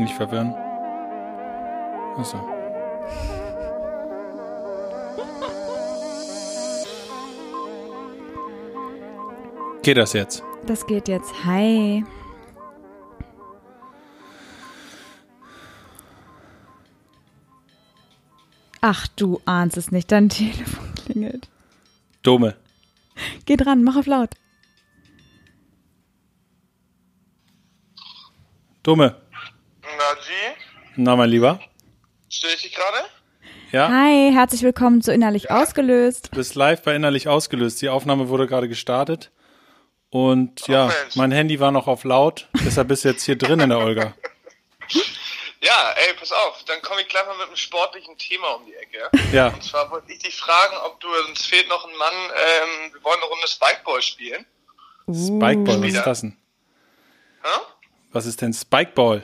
nicht verwirren. Achso. Geht das jetzt? Das geht jetzt. Hi. Ach, du ahnst es nicht. Dein Telefon klingelt. Dome. Geh dran, mach auf laut. Dome. Na, mein Lieber. störe ich dich gerade? Ja? Hi, herzlich willkommen zu Innerlich Ausgelöst. Du bist live bei Innerlich ausgelöst. Die Aufnahme wurde gerade gestartet. Und ja, Mensch. mein Handy war noch auf laut. Deshalb bist du jetzt hier drin in der Olga. Ja, ey, pass auf, dann komme ich gleich mal mit einem sportlichen Thema um die Ecke. Ja. Und zwar wollte ich dich fragen, ob du, uns fehlt noch ein Mann, ähm, wir wollen eine Runde Spikeball spielen. Spikeball, was ist das denn? Hä? Was ist denn Spikeball?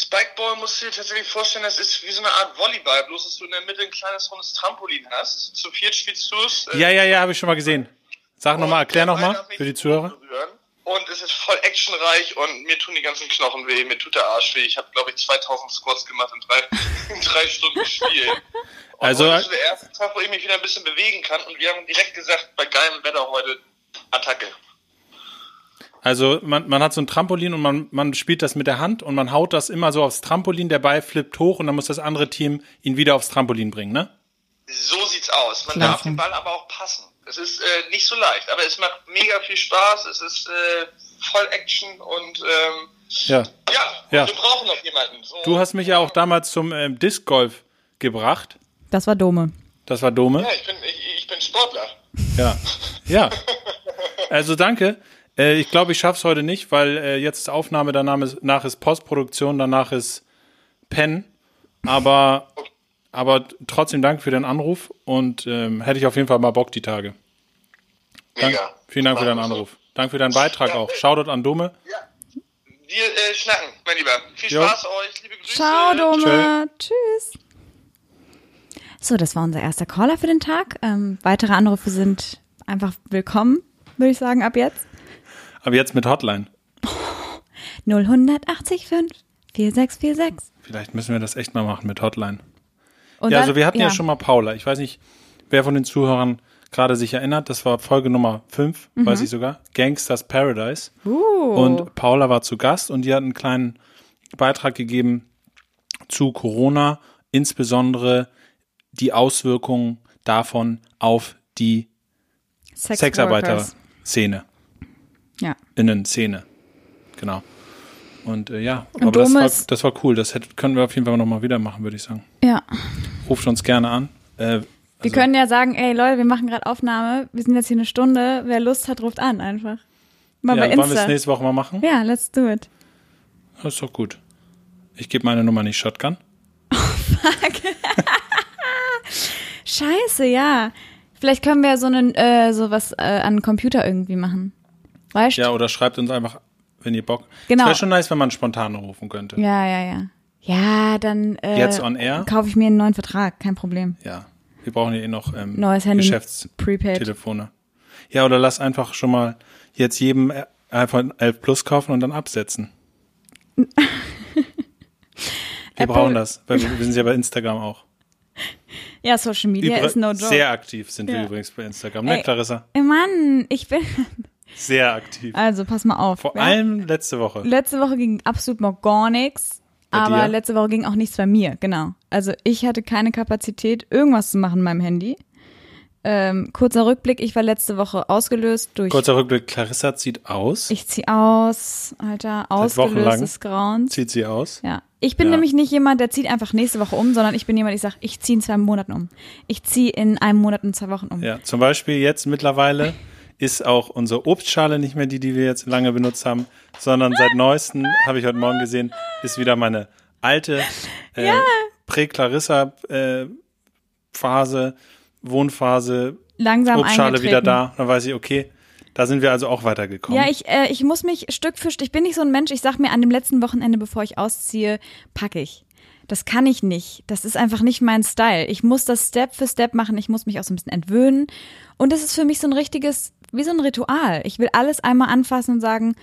Spikeball musst du dir tatsächlich vorstellen, das ist wie so eine Art Volleyball, bloß dass du in der Mitte ein kleines rundes Trampolin hast. Zu viert spielst du es. äh, Ja, ja, ja, habe ich schon mal gesehen. Sag nochmal, erklär nochmal für die Zuhörer. Und es ist voll actionreich und mir tun die ganzen Knochen weh, mir tut der Arsch weh. Ich habe, glaube ich, 2000 Squats gemacht in drei, in drei Stunden Spiel. Und Also- heute ist der erste Tag, wo ich mich wieder ein bisschen bewegen kann und wir haben direkt gesagt, bei geilem Wetter heute Attacke. Also man, man hat so ein Trampolin und man, man spielt das mit der Hand und man haut das immer so aufs Trampolin, der Ball flippt hoch und dann muss das andere Team ihn wieder aufs Trampolin bringen, ne? So sieht's aus. Man Klasse. darf den Ball aber auch passen. Es ist äh, nicht so leicht, aber es macht mega viel Spaß. Es ist äh, voll Action und ähm, Ja. ja, Ja. wir brauchen noch jemanden. So, Du hast mich ja auch damals zum ähm, Disc Golf gebracht. Das war Dome. Das war Dome. Ja, ich bin, ich, ich bin Sportler. Ja. Ja. Also danke. Äh, ich glaube, ich schaff's heute nicht, weil äh, jetzt ist Aufnahme, danach ist, nach ist Postproduktion, danach ist Pen. Aber, aber trotzdem danke für den Anruf und ähm, hätte ich auf jeden Fall mal Bock die Tage. Dank, Mega. vielen Dank für deinen. Anruf. Danke für deinen Beitrag auch. Shoutout an Dome. Ja. Wir äh, schnacken, mein Lieber. Viel Jo. Spaß euch. Liebe Grüße. Ciao, Dome. Tschüss. So, das war unser erster Caller für den Tag. Ähm, weitere Anrufe sind einfach willkommen, würde ich sagen, ab jetzt. Aber jetzt mit Hotline. 0185 4646. Vielleicht müssen wir das echt mal machen mit Hotline. Und ja, dann- also wir hatten ja. schon mal Paula. Ich weiß nicht, wer von den Zuhörern gerade sich erinnert. Das war Folge Nummer 5, weiß ich sogar. Gangsters Paradise. Mhm. Uh, Und Paula war zu Gast und die hat einen kleinen Beitrag gegeben zu Corona, insbesondere die Auswirkungen davon auf die. Sexarbeiter-Szene, Ja. Innen-Szene. Genau. Und äh, ja, Und aber das war, das war cool. Das hätte, können wir auf jeden Fall nochmal wieder machen, würde ich sagen. Ja. Ruft uns gerne an. Äh, Wir also- können ja sagen, ey Leute, wir machen gerade Aufnahme, wir sind jetzt hier eine Stunde, wer Lust hat, ruft an einfach. Mal ja, bei wollen wir es Insta. nächste Woche mal machen? Ja, let's do it. Das ist doch gut. Ich gebe meine Nummer nicht Shotgun. Scheiße, ja. Vielleicht können wir so einen, äh, so was äh, an den Computer irgendwie machen. Weißt? Ja, oder schreibt uns einfach, wenn ihr Bock. Genau. Es wäre schon nice, wenn man spontan rufen könnte. Ja, ja, ja. Ja, dann äh, Jetzt on air? kaufe ich mir einen neuen Vertrag, kein Problem. Ja. Wir brauchen ja eh noch ähm, Neues Handy, Geschäftstelefone. Ja, oder lass einfach schon mal jetzt jedem äh, iPhone 11 Plus kaufen und dann absetzen. Wir Apple- brauchen das, weil wir, wir sind ja bei Instagram auch. Ja, Social Media Übr- ist no joke. Sehr aktiv sind wir Ja. übrigens bei Instagram, ne, Ey. Clarissa? Mann, ich bin. Sehr aktiv. Also, pass mal auf. Vor ja? allem letzte Woche. Letzte Woche ging absolut mal gar nichts. Bei Aber dir? letzte Woche ging auch nichts bei mir, genau. Also ich hatte keine Kapazität, irgendwas zu machen in meinem Handy. Ähm, kurzer Rückblick, ich war letzte Woche ausgelöst durch. Kurzer Rückblick, Clarissa zieht aus. Ich zieh aus, Alter, ausgelöst des Grauens. Zieht sie aus. Ja. Ich bin Ja. nämlich nicht jemand, der zieht einfach nächste Woche um, sondern ich bin jemand, ich sag, ich ziehe in zwei Monaten um. Ich ziehe in einem Monat und zwei Wochen um. Ja, zum Beispiel jetzt mittlerweile ist auch unsere Obstschale nicht mehr die, die wir jetzt lange benutzt haben, sondern seit neuestem, habe ich heute Morgen gesehen, ist wieder meine alte äh, Prä-Clarissa-Phase, Wohnphase, Langsam Obstschale wieder da. Dann weiß ich, okay, da sind wir also auch weitergekommen. Ja, ich, äh, ich muss mich Stück für Stück, ich bin nicht so ein Mensch, ich sag mir an dem letzten Wochenende, bevor ich ausziehe, packe ich. Das kann ich nicht. Das ist einfach nicht mein Style. Ich muss das Step für Step machen. Ich muss mich auch so ein bisschen entwöhnen. Und das ist für mich so ein richtiges, wie so ein Ritual. Ich will alles einmal anfassen und sagen,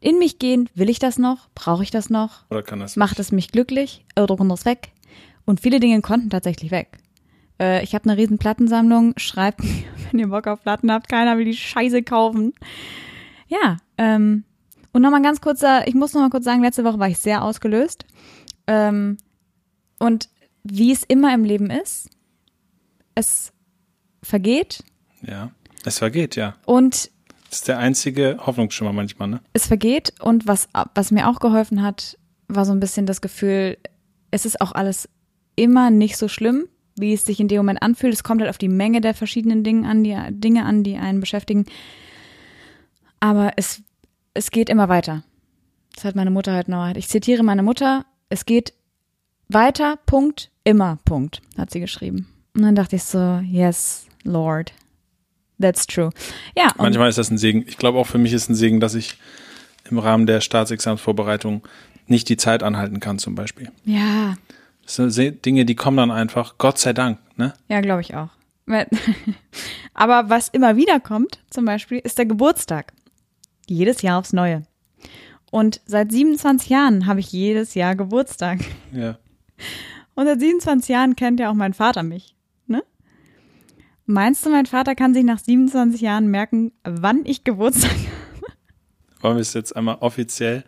in mich gehen, will ich das noch? Brauche ich das noch? Oder kann das? Macht es mich glücklich? Oder kommt das weg? Und viele Dinge konnten tatsächlich weg. Äh, ich habe eine riesen Plattensammlung. Schreibt mir, wenn ihr Bock auf Platten habt. Keiner will die Scheiße kaufen. Ja, ähm, und nochmal ganz kurzer, ich muss nochmal kurz sagen, letzte Woche war ich sehr ausgelöst. Ähm, und wie es immer im Leben ist, es vergeht Ja. Es vergeht, ja. und Das ist der einzige Hoffnungsschimmer manchmal, ne? es vergeht und was, was mir auch geholfen hat, war so ein bisschen das Gefühl, es ist auch alles immer nicht so schlimm, wie es sich in dem Moment anfühlt. Es kommt halt auf die Menge der verschiedenen Dinge an, die, Dinge an, die einen beschäftigen. Aber es, es geht immer weiter. Das hat meine Mutter halt noch. Ich zitiere meine Mutter, es geht weiter, Punkt, immer, Punkt, hat sie geschrieben. Und dann dachte ich so, yes, Lord. That's true. Ja, Manchmal ist das ein Segen. Ich glaube auch für mich ist ein Segen, dass ich im Rahmen der Staatsexamensvorbereitung nicht die Zeit anhalten kann, zum Beispiel. ja, Das sind Dinge, die kommen dann einfach, Gott sei Dank, ne? Ja, glaube ich auch. Aber was immer wieder kommt, zum Beispiel, ist der Geburtstag. Jedes Jahr aufs Neue. Und seit 27 Jahren habe ich jedes Jahr Geburtstag. Ja. Und seit 27 Jahren kennt ja auch mein Vater mich. Meinst du, mein Vater kann sich nach 27 Jahren merken, wann ich Geburtstag habe? Wollen wir es jetzt einmal offiziell?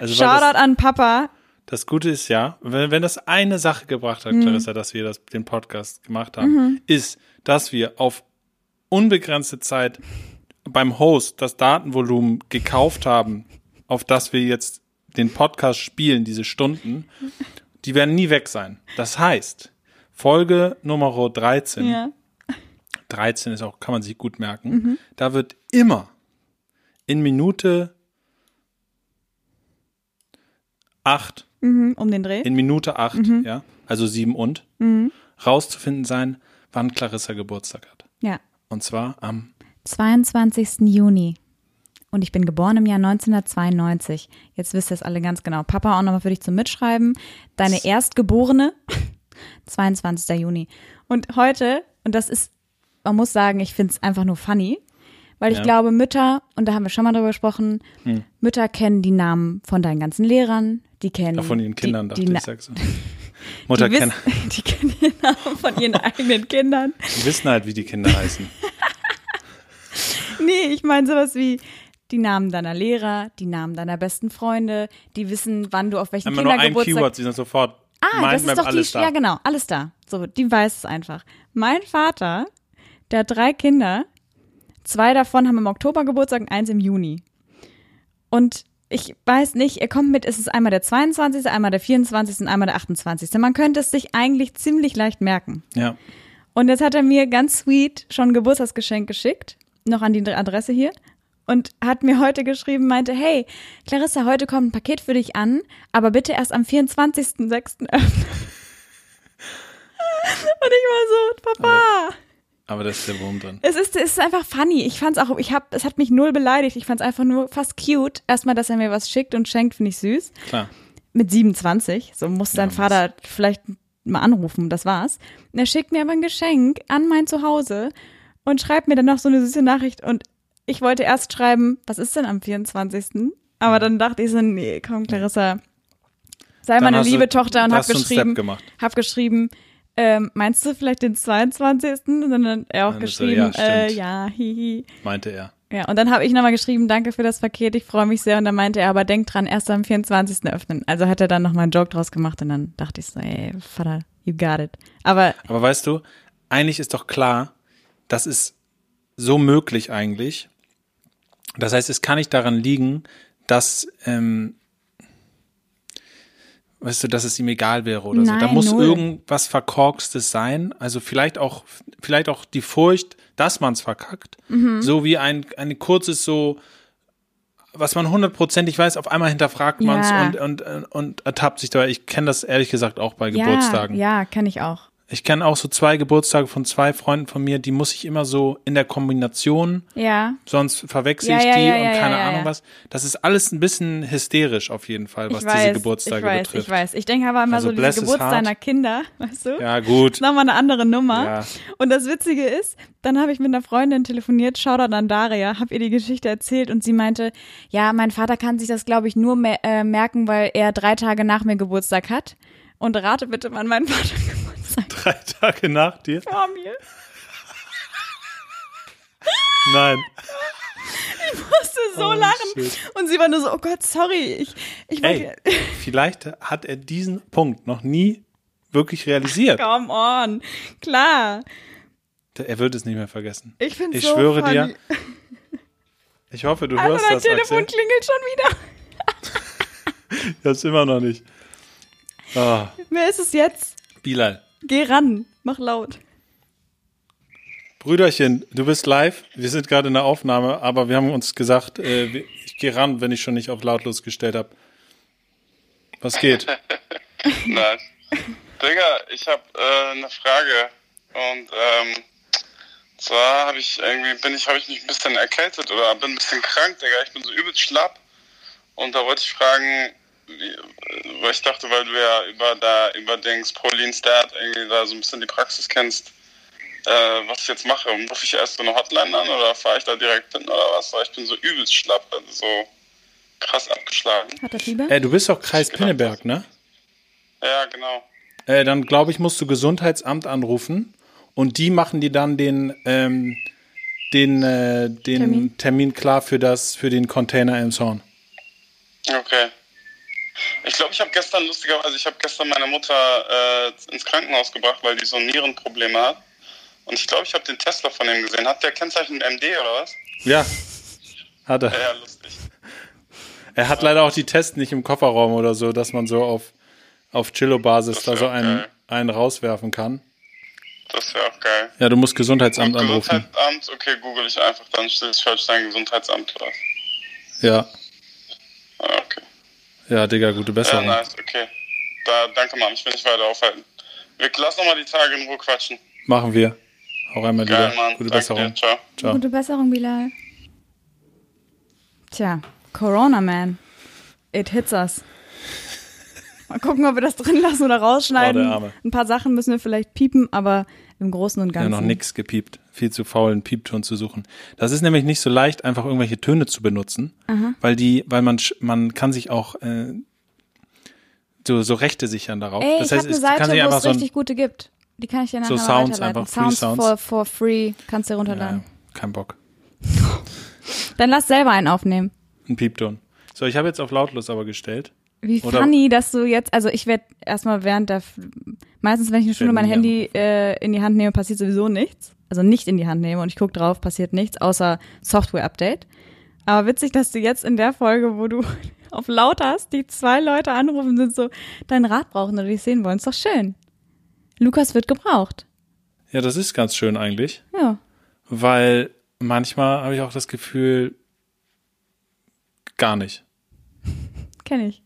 Also Shoutout das, an Papa. das Gute ist ja, wenn, wenn das eine Sache gebracht Mhm. hat, Clarissa, dass wir das, den Podcast gemacht haben, ist, dass wir auf unbegrenzte Zeit beim Host das Datenvolumen gekauft haben, auf das wir jetzt den Podcast spielen, diese Stunden, die werden nie weg sein. Das heißt, Folge Nummer 13, Ja. 13 ist auch, kann man sich gut merken, da wird immer in Minute 8, Mhm, um den Dreh. in Minute 8, ja, also 7 und, rauszufinden sein, wann Clarissa Geburtstag hat. Ja. Und zwar am 22. Juni. Und ich bin geboren im Jahr 1992. Jetzt wisst ihr es alle ganz genau. Papa auch nochmal für dich zum Mitschreiben. Deine Erstgeborene, 22. Juni. Und heute, und das ist, man muss sagen, ich finde es einfach nur funny, weil ich Ja. glaube, Mütter, und da haben wir schon mal drüber gesprochen, Hm. Mütter kennen die Namen von deinen ganzen Lehrern, die kennen Auch von ihren Kindern, die, dachte die, ich, sagst du. Mutter die, kennen, wissen, die kennen die Namen von ihren eigenen Kindern. die wissen halt, wie die Kinder heißen. Nee, ich meine sowas wie die Namen deiner Lehrer, die Namen deiner besten Freunde, die wissen, wann du auf welchen Immer nur ein Kindergeburtstag. Keyword, sie sind sofort ah, das Mindmap, ist doch die, da. ja genau, alles da. So, die weiß es einfach. Mein Vater, der hat drei Kinder, zwei davon haben im Oktober Geburtstag und eins im Juni. Und ich weiß nicht, er kommt mit, es ist einmal der 22., einmal der 24. und einmal der 28. Man könnte es sich eigentlich ziemlich leicht merken. Ja. Und jetzt hat er mir ganz sweet schon ein Geburtstagsgeschenk geschickt, noch an die Adresse hier. Und hat mir heute geschrieben, meinte, hey, Clarissa, heute kommt ein Paket für dich an, aber bitte erst am 24.06. öffnen. Und ich war so, Papa. Aber da ist der Wurm drin. Es ist, es ist einfach funny. Ich fand's auch, ich hab, es hat mich null beleidigt. Ich fand's einfach nur fast cute. Erstmal, dass er mir was schickt und schenkt, finde ich süß. Klar. Mit 27. So muss dein Ja, Vater vielleicht mal anrufen. Das war's. Und er schickt mir aber ein Geschenk an mein Zuhause und schreibt mir dann noch so eine süße Nachricht. Und ich wollte erst schreiben, was ist denn am 24.? Aber dann dachte ich so, nee, komm, Clarissa, sei Dann meine hast du- liebe Tochter und hab geschrieben, hab geschrieben, ähm, meinst du vielleicht den 22.? Und dann hat er auch Dann ist er, geschrieben, ja, äh, ja, hihi. Meinte er. Ja, und dann habe ich nochmal geschrieben, danke für das Paket, ich freue mich sehr. Und dann meinte er, aber denk dran, erst am 24. öffnen. Also hat er dann nochmal einen Joke draus gemacht und dann dachte ich so, ey, Vater, you got it. Aber Aber weißt du, eigentlich ist doch klar, das ist so möglich eigentlich. Das heißt, es kann nicht daran liegen, dass, ähm, weißt du, dass es ihm egal wäre oder so. Da Nein, muss null. irgendwas Verkorkstes sein. Also vielleicht auch, vielleicht auch die Furcht, dass man es verkackt. Mhm. So wie ein, ein kurzes so, was man hundertprozentig weiß, auf einmal hinterfragt man es Ja. und, und, und ertappt sich dabei. Ich kenne das ehrlich gesagt auch bei ja, Geburtstagen. ja, kann ich auch. Ich kenne auch so zwei Geburtstage von zwei Freunden von mir, die muss ich immer so in der Kombination, Ja. sonst verwechsel ich ja, die ja, und keine Ahnung was. Das ist alles ein bisschen hysterisch auf jeden Fall, was ich weiß, diese Geburtstage ich weiß, betrifft. Ich weiß, ich denke aber immer Also so diese his Geburt heart. deiner Kinder, weißt du? Ja, gut. ist nochmal eine andere Nummer. Und das Witzige ist, dann habe ich mit einer Freundin telefoniert, Shoutout an Daria, habe ihr die Geschichte erzählt und sie meinte, ja, mein Vater kann sich das, glaube ich, nur mer äh, merken, weil er drei Tage nach mir Geburtstag hat. Und rate bitte, wann mein Vater Geburtstag Drei Tage nach dir? vor mir. Nein. musste so Oh, lachen. shit. Und sie war nur so, oh Gott, sorry, ich, ich Ey, vielleicht hat er diesen Punkt noch nie wirklich realisiert. come on. Klar, Er wird es nicht mehr vergessen. ich finde Ich so schwöre funny. dir, ich hoffe, du Also hörst dein das, Telefon Axel. klingelt schon wieder. Das immer noch nicht. Ah, Wer ist es jetzt? Bilal. Geh ran, mach laut. Brüderchen, du bist live. Wir sind gerade in der Aufnahme, aber wir haben uns gesagt, äh, ich gehe ran, wenn ich schon nicht auf lautlos gestellt habe. Was geht? Nice. Digga, ich habe äh, eine Frage und ähm, zwar habe ich irgendwie bin ich habe ich mich ein bisschen erkältet oder bin ein bisschen krank, Digga. Ich bin so übelst schlapp und da wollte ich fragen, weil ich dachte, weil du ja über da über Dings Prolin Stat irgendwie da so ein bisschen die Praxis kennst, äh, was ich jetzt mache. Rufe ich erst so eine Hotline an oder fahre ich da direkt hin oder was? Weil ich bin so übelst schlapp, also so krass abgeschlagen. Hat er Fieber? Äh, du bist doch Kreis Pinneberg, ne? Ja, genau. Äh, dann glaube ich, musst du Gesundheitsamt anrufen und die machen dir dann den, ähm, den, äh, den Termin. Termin. klar für das, für den Container im Zorn. Okay. Ich glaube, ich habe gestern lustigerweise, also ich habe gestern meine Mutter äh, ins Krankenhaus gebracht, weil die so Nierenprobleme hat. Und ich glaube, ich habe den Tesla von ihm gesehen. Hat der Kennzeichen MD oder was? Ja, hat er. Ja, lustig. Er hat leider auch die Tests nicht im Kofferraum oder so, dass man so auf, auf Chillo-Basis da so einen, geil. einen rauswerfen kann. Das wäre auch geil. Ja, du musst Gesundheitsamt Und anrufen. Gesundheitsamt, okay, google ich einfach, dann sein Gesundheitsamt oder was? Ja, Ah, okay. Ja, Digga, gute Ja, Besserung. nice, okay. Da, danke, Mann, ich will nicht weiter aufhalten. Wir lassen nochmal die Tage in Ruhe quatschen. Machen wir. Auch einmal Geil. Mann. Gute danke Besserung. Dir. Ciao. Ciao. Gute Besserung, Bilal. Tja, Corona, man. It hits us. Mal gucken, ob wir das drin lassen oder rausschneiden. Oh, der Arme. Ein paar Sachen müssen wir vielleicht piepen, aber im Großen und Ja, Ganzen. noch nix gepiept. Viel zu faul, einen Piepton zu suchen. Das ist nämlich nicht so leicht, einfach irgendwelche Töne zu benutzen, weil die, weil man, man kann sich auch äh, so, so Rechte sichern darauf. Ey, das ich heißt, es kann Seite, sich wo einfach es so ein, richtig gute gibt. Die kann ich dir nachher So Sounds einfach, free Sounds Sounds. For, for free kannst du dir ja, runterladen. kein Bock. Dann lass selber einen aufnehmen. Ein Piepton. So, ich habe jetzt auf lautlos aber gestellt. Wie Oder- funny, dass du jetzt, also ich werde erstmal während der, meistens wenn ich Schule Werden mein Handy äh, in die Hand nehme, passiert sowieso nichts. Also nicht in die Hand nehme und ich gucke drauf, passiert nichts, außer Software-Update. Aber witzig, dass du jetzt in der Folge, wo du auf laut hast, die zwei Leute anrufen, sind so, deinen Rat brauchen oder dich sehen wollen. Ist doch schön. Lukas wird gebraucht. Ja, das ist ganz schön eigentlich, Ja. weil manchmal habe ich auch das Gefühl, gar nicht. Kenne ich.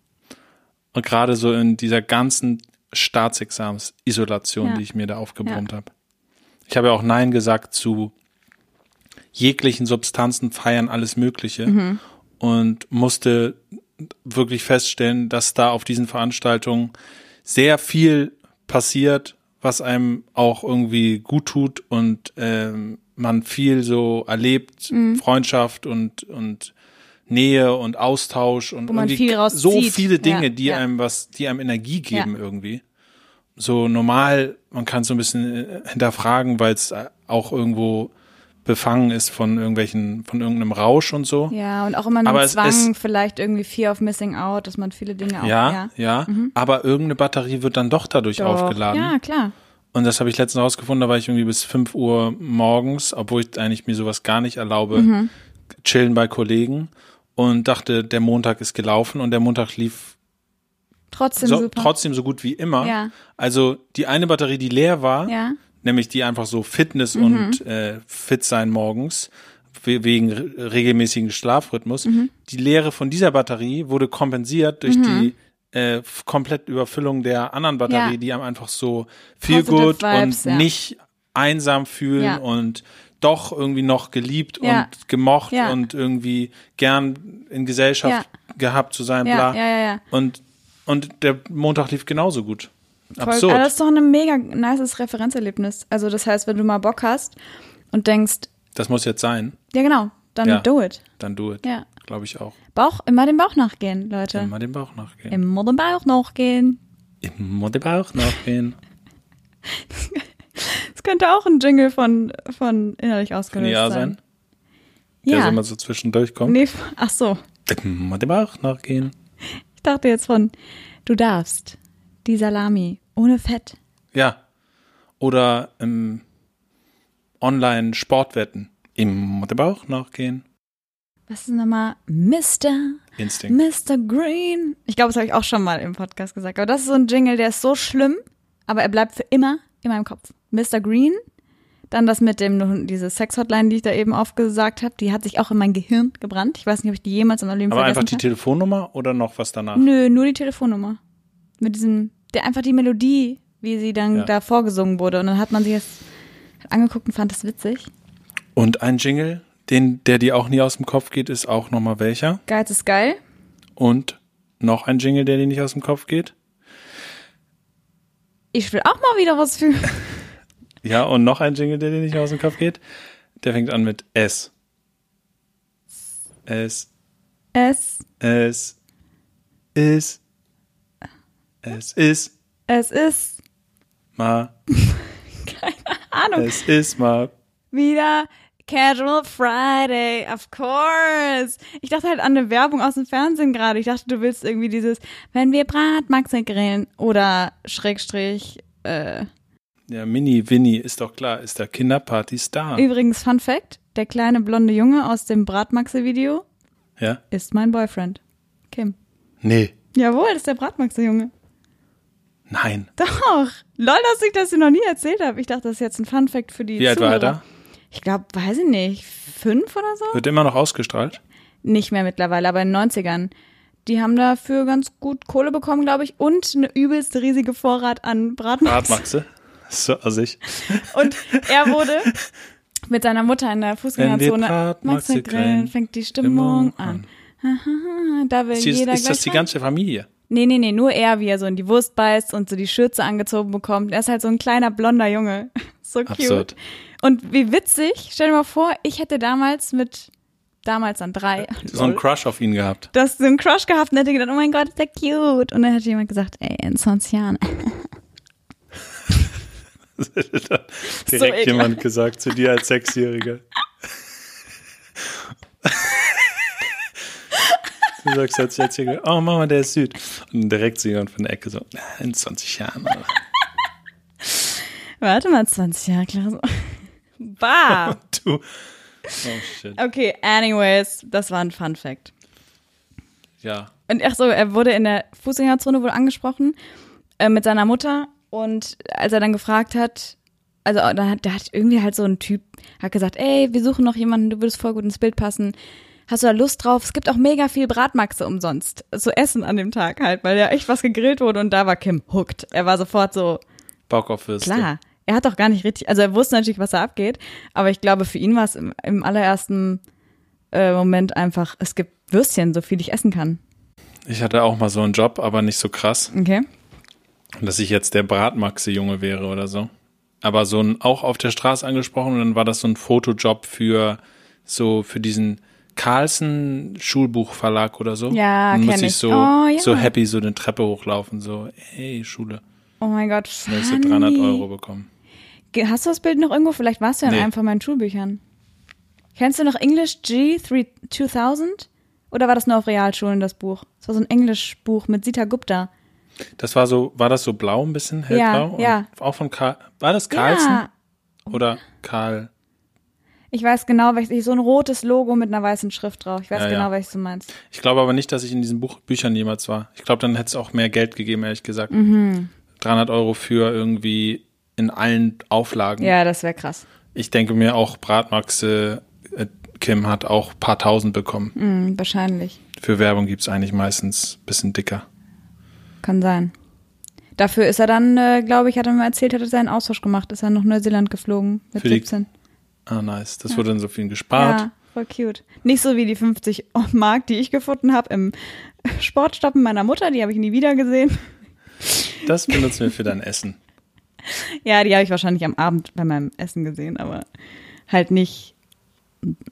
Und gerade so in dieser ganzen Staatsexamens-Isolation, Ja. die ich mir da aufgebrummt habe. Ich habe ja auch Nein gesagt zu jeglichen Substanzen, Feiern, alles Mögliche. Mhm. Und musste wirklich feststellen, dass da auf diesen Veranstaltungen sehr viel passiert, was einem auch irgendwie gut tut und ähm, man viel so erlebt, Mhm. Freundschaft und, und Nähe und Austausch und viel so viele Dinge, Ja, die ja. einem was, die einem Energie geben Ja. irgendwie. So normal, man kann so ein bisschen äh, hinterfragen, weil es äh, auch irgendwo befangen ist von irgendwelchen, von irgendeinem Rausch und so. Ja, und auch immer nur es- Zwang, es- vielleicht irgendwie Fear of Missing Out, dass man viele Dinge auch, Ja, ja, aber irgendeine Batterie wird dann doch dadurch Mhm. Doch. aufgeladen. Ja, klar. Und das habe ich letztens rausgefunden, da war ich irgendwie bis 5 Uhr morgens, obwohl ich eigentlich mir sowas gar nicht erlaube, Mhm. chillen bei Kollegen und dachte, der Montag ist gelaufen und der Montag lief Trotzdem so, super. trotzdem so gut wie immer. Ja. Also die eine Batterie, die leer war, Ja. Mhm. nämlich die einfach so Fitness und äh, fit sein morgens, we- wegen re regelmäßigen Schlafrhythmus, Mhm. die Leere von dieser Batterie wurde kompensiert durch die äh, komplett Überfüllung der anderen Batterie, Ja. die einem einfach so viel gut und ja. nicht einsam fühlen Ja. und doch irgendwie noch geliebt Ja. und gemocht Ja. und irgendwie gern in Gesellschaft gehabt zu sein, Ja, bla. ja, ja, ja. Und, und der Montag lief genauso gut. Absurd. Also das ist doch ein mega nices Referenzerlebnis. Also das heißt, wenn du mal Bock hast und denkst, Das muss jetzt sein, ja genau, dann Ja. do it. dann do it. Ja. Glaube ich auch. Bauch, immer dem Bauch nachgehen, Leute. Immer dem Bauch nachgehen. Immer dem Bauch nachgehen. Immer dem Bauch nachgehen. Könnte auch ein Jingle von, von innerlich ausgelöst ja sein. sein. Der so immer so zwischendurch kommt. Nee, ach so. Dem Bauch nachgehen. Ich dachte jetzt von, du darfst die Salami ohne Fett. Ja. Oder ähm, Online-Sportwetten. Immer dem Bauch nachgehen. Was ist nochmal? Mr. Instinkt. Mr. Green. Ich glaube, das habe ich auch schon mal im Podcast gesagt. Aber das ist so ein Jingle, der ist so schlimm, aber er bleibt für immer in meinem Kopf. Mr. Green. Dann das mit dem, diese Sex-Hotline, die ich da eben aufgesagt habe, die hat sich auch in mein Gehirn gebrannt. Ich weiß nicht, ob ich die jemals in meinem Leben Aber einfach die habe. Telefonnummer oder noch was danach? Nö, nur die Telefonnummer. Mit diesem, der einfach die Melodie, wie sie dann Ja. da vorgesungen wurde. Und dann hat man sich das angeguckt und fand das witzig. Und ein Jingle, den, der dir auch nie aus dem Kopf geht, ist auch nochmal welcher. Geiz ist geil. Und noch ein Jingle, der dir nicht aus dem Kopf geht. Ich will auch mal wieder was für. Ja, und noch ein Jingle, der dir nicht aus dem Kopf geht. Der fängt an mit S. S, Es, es, ist, es ist es ist, mal, Ahnung, es ist mal. wieder Casual Friday, of course. Ich dachte halt an eine Werbung aus dem Fernsehen gerade. Ich dachte, du willst irgendwie dieses, wenn wir Bratmaxe grillen oder Schrägstrich, äh, Ja, Mini Winnie ist doch klar, ist der Kinderparty-Star. übrigens Fun Fact, der kleine blonde Junge aus dem Bratmaxe-Video Ja? ist mein Boyfriend. Kim. Nee, Jawohl, das ist der Bratmaxe-Junge. nein. Doch. Lol, dass ich das dir noch nie erzählt habe. Ich dachte, das ist jetzt ein Fun Fact für die Wie alt war er Zuhörer. da? Ich glaube, weiß ich nicht, fünf oder so? Wird immer noch ausgestrahlt? Nicht mehr mittlerweile, aber in den 90ern. Die haben dafür ganz gut Kohle bekommen, glaube ich, und eine übelst riesige Vorrat an Bratmax. Bratmaxe. So, also ich. Und er wurde mit seiner Mutter in der Fußgängerzone Bratmaxe Maxe grillen, fängt die Stimmung an. Da will Ist, jeder ist das die rein. ganze Familie? Nee, nee, nee, nur er, wie er so in die Wurst beißt und so die Schürze angezogen bekommt. Er ist halt so ein kleiner blonder Junge. So cute. Absurd. Und wie witzig, stell dir mal vor, ich hätte damals mit, damals dann drei, So ein Crush auf ihn gehabt. das so einen Crush gehabt und hätte gedacht, oh mein Gott, ist der cute. Und dann hätte jemand gesagt, ey, in 20 Jahren. Direkt ekelhaft. jemand gesagt zu dir als Sechsjähriger. Du sagst als Sechsjähriger, oh Mama, der ist süß. Und direkt so jemand von der Ecke so, in 20 Jahren. Oder? Warte mal, 20 Jahre, klar. So. Bah. Du. Oh shit. Okay, anyways, das war ein Fun Fact. Ja. Und ach so, er wurde in der Fußgängerzone wohl angesprochen äh, mit seiner Mutter und als er dann gefragt hat, also da hat, da hat irgendwie halt so ein Typ hat gesagt, ey, wir suchen noch jemanden, du würdest voll gut ins Bild passen. Hast du da Lust drauf? Es gibt auch mega viel Bratmaxe umsonst. So Essen an dem Tag halt, weil ja echt was gegrillt wurde und da war Kim hooked. Er war sofort so, Bock auf Würste. klar. Er hat doch gar nicht richtig, also er wusste natürlich, was da abgeht, aber ich glaube, für ihn war es im, im allerersten äh, Moment einfach, es gibt Würstchen, so viel ich essen kann. Ich hatte auch mal so einen Job, aber nicht so krass, Okay. Dass ich jetzt der Bratmaxe-Junge wäre oder so. Aber so ein, auch auf der Straße angesprochen und dann war das so ein Fotojob für so, für diesen Carlsen Schulbuchverlag oder so. Ja, dann muss ich ich. so, Oh, ja. so happy so eine Treppe hochlaufen, so, hey, Schule. Oh mein Gott, Dann hast du funny. 300 Euro bekommen. Hast du das Bild noch irgendwo? Vielleicht warst du ja in Nee. einem von meinen Schulbüchern. Kennst du noch English G 3 2000? Oder war das nur auf Realschulen, das Buch? Das war so ein Englischbuch mit Sita Gupta. Das war so, war das so blau ein bisschen, hellblau? ja. Und auch von Karl, war das Carlsen Ja, oder Karl? ich weiß genau, welches, so ein rotes Logo mit einer weißen Schrift drauf. Ich weiß Ja, genau, ja. welches du meinst. Ich glaube aber nicht, dass ich in diesen Buch, Büchern jemals war. Ich glaube, dann hätte es auch mehr Geld gegeben, ehrlich gesagt. Mhm. 300 Euro für irgendwie in allen Auflagen. Ja, das wäre krass. Ich denke mir auch, Bratmaxe äh, Kim hat auch ein paar tausend bekommen. Hm, wahrscheinlich. Für Werbung gibt's eigentlich meistens ein bisschen dicker. Kann sein. Dafür ist er dann, äh, glaube ich, hat er mir erzählt, hat er seinen Austausch gemacht, ist er nach Neuseeland geflogen mit Für die- 17. Ah, nice. Das wurde dann so viel gespart. Ja, voll cute. Nicht so wie die 50 Mark, die ich gefunden habe im Sportstoppen meiner Mutter, die habe ich nie wieder gesehen. Das benutzen wir für dein Essen. Ja, die habe ich wahrscheinlich am Abend bei meinem Essen gesehen, aber halt nicht.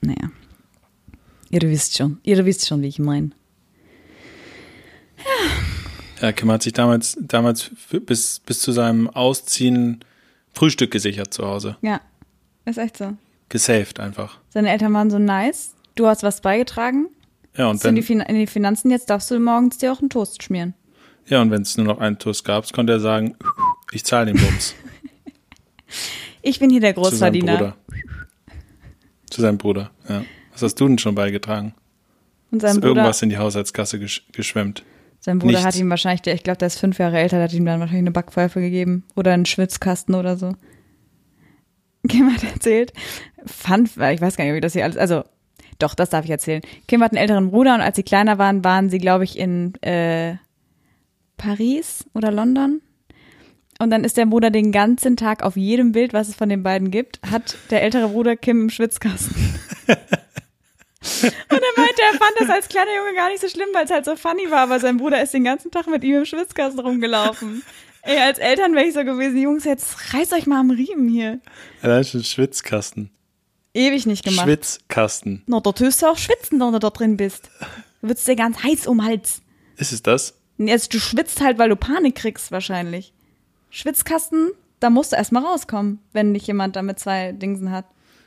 Naja. Ihr wisst schon. Ihr wisst schon, wie ich meine. Ja, Kim hat sich damals, damals bis, bis zu seinem Ausziehen Frühstück gesichert zu Hause. Ja, ist echt so. Gesaved einfach. Seine Eltern waren so nice. Du hast was beigetragen. Ja, und du in, die wenn in die Finanzen, jetzt darfst du morgens dir auch einen Toast schmieren. ja, und wenn es nur noch einen Toast gab, konnte er sagen, ich zahle den Bums Ich bin hier der zu seinem Großverdiener. Bruder. Zu seinem Bruder, ja. Was hast du denn schon beigetragen? Und Ist sein Bruder, irgendwas in die Haushaltskasse gesch geschwemmt? Sein Bruder nichts. hat ihm wahrscheinlich, der, ich glaube, der ist fünf Jahre älter, der hat ihm dann wahrscheinlich eine Backpfeife gegeben. Oder einen Schwitzkasten oder so. Kim hat erzählt, fand, ich weiß gar nicht, wie das hier alles, also, doch, das darf ich erzählen. Kim hat einen älteren Bruder und als sie kleiner waren, waren sie, glaube ich, in äh, Paris oder London. Und dann ist der Bruder den ganzen Tag auf jedem Bild, was es von den beiden gibt, hat der ältere Bruder Kim im Schwitzkasten. Und er meinte, er fand das als kleiner Junge gar nicht so schlimm, weil es halt so funny war, aber sein Bruder ist den ganzen Tag mit ihm im Schwitzkasten rumgelaufen. Ey, als Eltern wäre ich so gewesen, Jungs, jetzt reißt euch mal am Riemen hier. Allein schon Schwitzkasten. Ewig nicht gemacht. Schwitzkasten. No, dort tust du auch schwitzen, wenn du da drin bist. Du wirst dir ganz heiß um den Hals. Ist es das? Also du schwitzt halt, weil du Panik kriegst wahrscheinlich. Schwitzkasten, da musst du erstmal rauskommen, wenn nicht jemand da mit zwei Dingsen hat.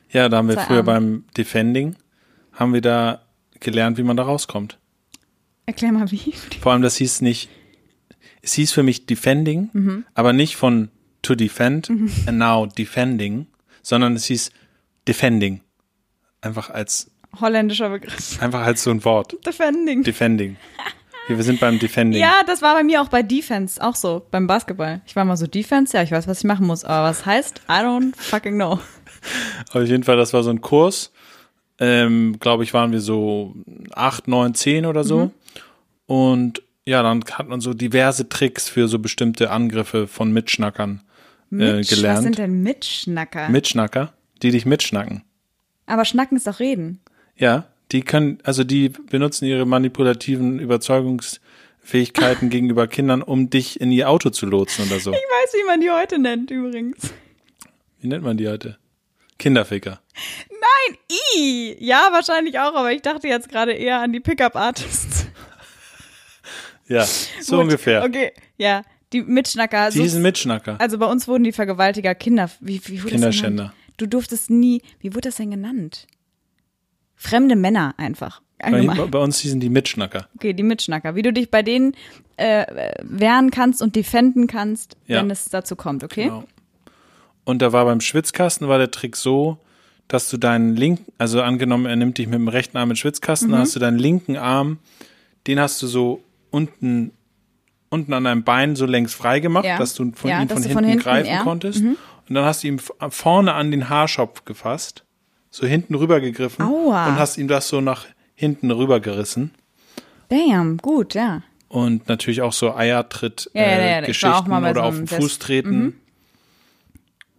Ja, da haben wir Zwei früher Arme. beim Defending, haben wir da gelernt, wie man da rauskommt. Erklär mal wie. Vor allem, das hieß nicht, es hieß für mich Defending, Mhm. aber nicht von to defend and now defending, sondern es hieß Defending. Einfach als, Holländischer Begriff. einfach als so ein Wort. Defending. Defending. Wir sind beim Defending. Ja, das war bei mir auch bei Defense, auch so, beim Basketball. Ich war mal so Defense, ja, ich weiß, was ich machen muss, aber was heißt, I don't fucking know. Auf jeden Fall, das war so ein Kurs. Ähm, Glaube ich, waren wir so acht, neun, zehn oder so. Und ja, dann hat man so diverse Tricks für so bestimmte Angriffe von Mitschnackern äh, Mitsch, Was gelernt. sind denn Mitschnacker? Mitschnacker, die dich mitschnacken. aber Schnacken ist doch Reden. Ja, die können, also die benutzen ihre manipulativen Überzeugungsfähigkeiten gegenüber Kindern, um dich in ihr Auto zu lotsen oder so. Ich weiß, wie man die heute nennt, übrigens. Wie nennt man die heute? Kinderficker. Nein, i! Ja, wahrscheinlich auch, aber ich dachte jetzt gerade eher an die Pickup-Artists. Ja, so Gut, ungefähr. Okay, ja, die Mitschnacker. Die so- sind Mitschnacker. Also bei uns wurden die Vergewaltiger Kinder. Wie, wie wurde Kinderschänder. Du durftest nie. Wie wurde das denn genannt? Fremde Männer einfach. Bei, bei uns hießen die Mitschnacker. Okay, die Mitschnacker. Wie du dich bei denen äh, wehren kannst und defenden kannst, Ja. wenn es dazu kommt, okay? Genau. Und da war beim Schwitzkasten war der Trick so, dass du deinen linken, also angenommen, er nimmt dich mit dem rechten Arm in den Schwitzkasten, Mhm. dann hast du deinen linken Arm, den hast du so unten, unten an deinem Bein so längs frei gemacht, Ja. dass du von Ja, ihm von hinten, von hinten, greifen ja. Mhm. konntest. Und dann hast du ihm vorne an den Haarschopf gefasst, so hinten rüber gegriffen Aua. und hast ihm das so nach hinten rüber gerissen. Damn, gut, ja. Und natürlich auch so Eiertritt Ja, ja, ja, äh, oder so auf den. Fuß treten.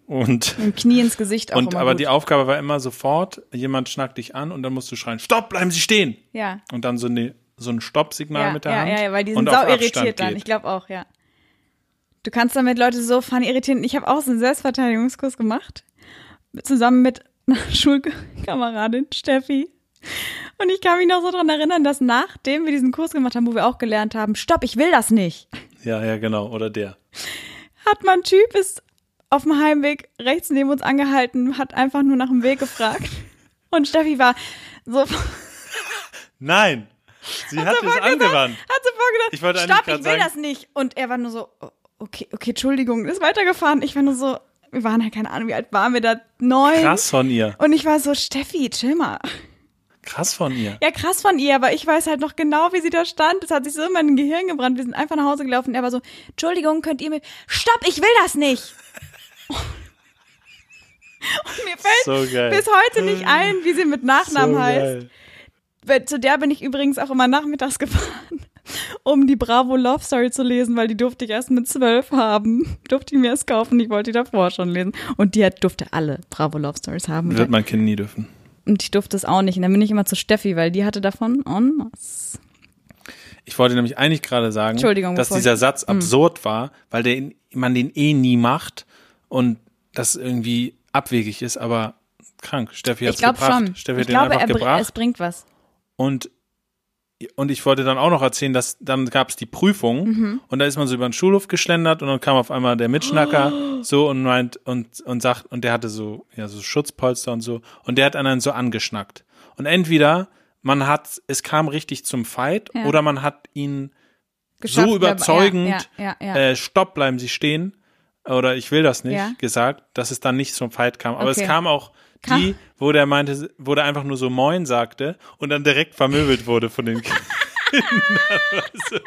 Und dem Knie ins Gesicht auch Und aber gut. die Aufgabe war immer sofort, jemand schnackt dich an und dann musst du schreien, stopp, bleiben Sie stehen. ja. Und dann so, eine, so ein Stoppsignal Ja, mit der ja, Hand. ja, ja, weil die sind sau Abstand irritiert dann. geht. Ich glaube auch, ja. Du kannst damit Leute so funny irritieren. Ich habe auch so einen Selbstverteidigungskurs gemacht. Zusammen mit einer Schulkameradin, Steffi. Und ich kann mich noch so dran erinnern, dass nachdem wir diesen Kurs gemacht haben, wo wir auch gelernt haben, stopp, ich will das nicht, Ja, ja, genau. Oder der. hat man Typ ist auf dem Heimweg rechts neben uns angehalten, hat einfach nur nach dem Weg gefragt. Und Steffi war so, hat Nein! Sie hat es sofort angewandt. sofort gedacht, Ich wollte stopp, ich will sagen- das nicht. Und er war nur so, oh, okay, okay, Entschuldigung, ist weitergefahren. Ich war nur so, wir waren halt keine Ahnung, wie alt waren wir da? Neun. Krass von ihr. Und ich war so, Steffi, chill mal. Krass von ihr. Ja, krass von ihr, aber ich weiß halt noch genau, wie sie da stand. Es hat sich so in mein Gehirn gebrannt. Wir sind einfach nach Hause gelaufen. Er war so, Entschuldigung, könnt ihr mir, stopp, ich will das nicht. Und mir fällt So bis heute nicht ein, wie sie mit Nachnamen so heißt. geil. Zu der bin ich übrigens auch immer nachmittags gefahren. um die Bravo Love Story zu lesen, weil die durfte ich erst mit zwölf haben. Durfte ich mir erst kaufen, ich wollte die davor schon lesen. Und die hat, durfte alle Bravo Love Stories haben. Wird mein Kind nie dürfen. Und ich durfte es auch nicht. Und dann bin ich immer zu Steffi, weil die hatte davon en masse. Ich wollte nämlich eigentlich gerade sagen, dass dieser Satz absurd war, weil der, man den eh nie macht und das irgendwie abwegig ist, aber krank. Steffi hat Ich es gebracht. schon. Steffi ich hat den glaube, einfach er, br- es gebracht. bringt was. Und, und ich wollte dann auch noch erzählen, dass dann gab es die Prüfung Mhm. und da ist man so über den Schulhof geschlendert und dann kam auf einmal der Mitschnacker so und meint und, und sagt, und der hatte so, ja, so Schutzpolster und so und der hat einen so angeschnackt. Und entweder man hat, es kam richtig zum Fight Ja. oder man hat ihn Geschafft, so überzeugend, ja, ja. Äh, stopp, bleiben Sie stehen oder ich will das nicht Ja. gesagt, dass es dann nicht zum Fight kam. Aber Okay. es kam auch die, wo der meinte, wo der einfach nur so Moin sagte und dann direkt vermöbelt wurde von den Kindern.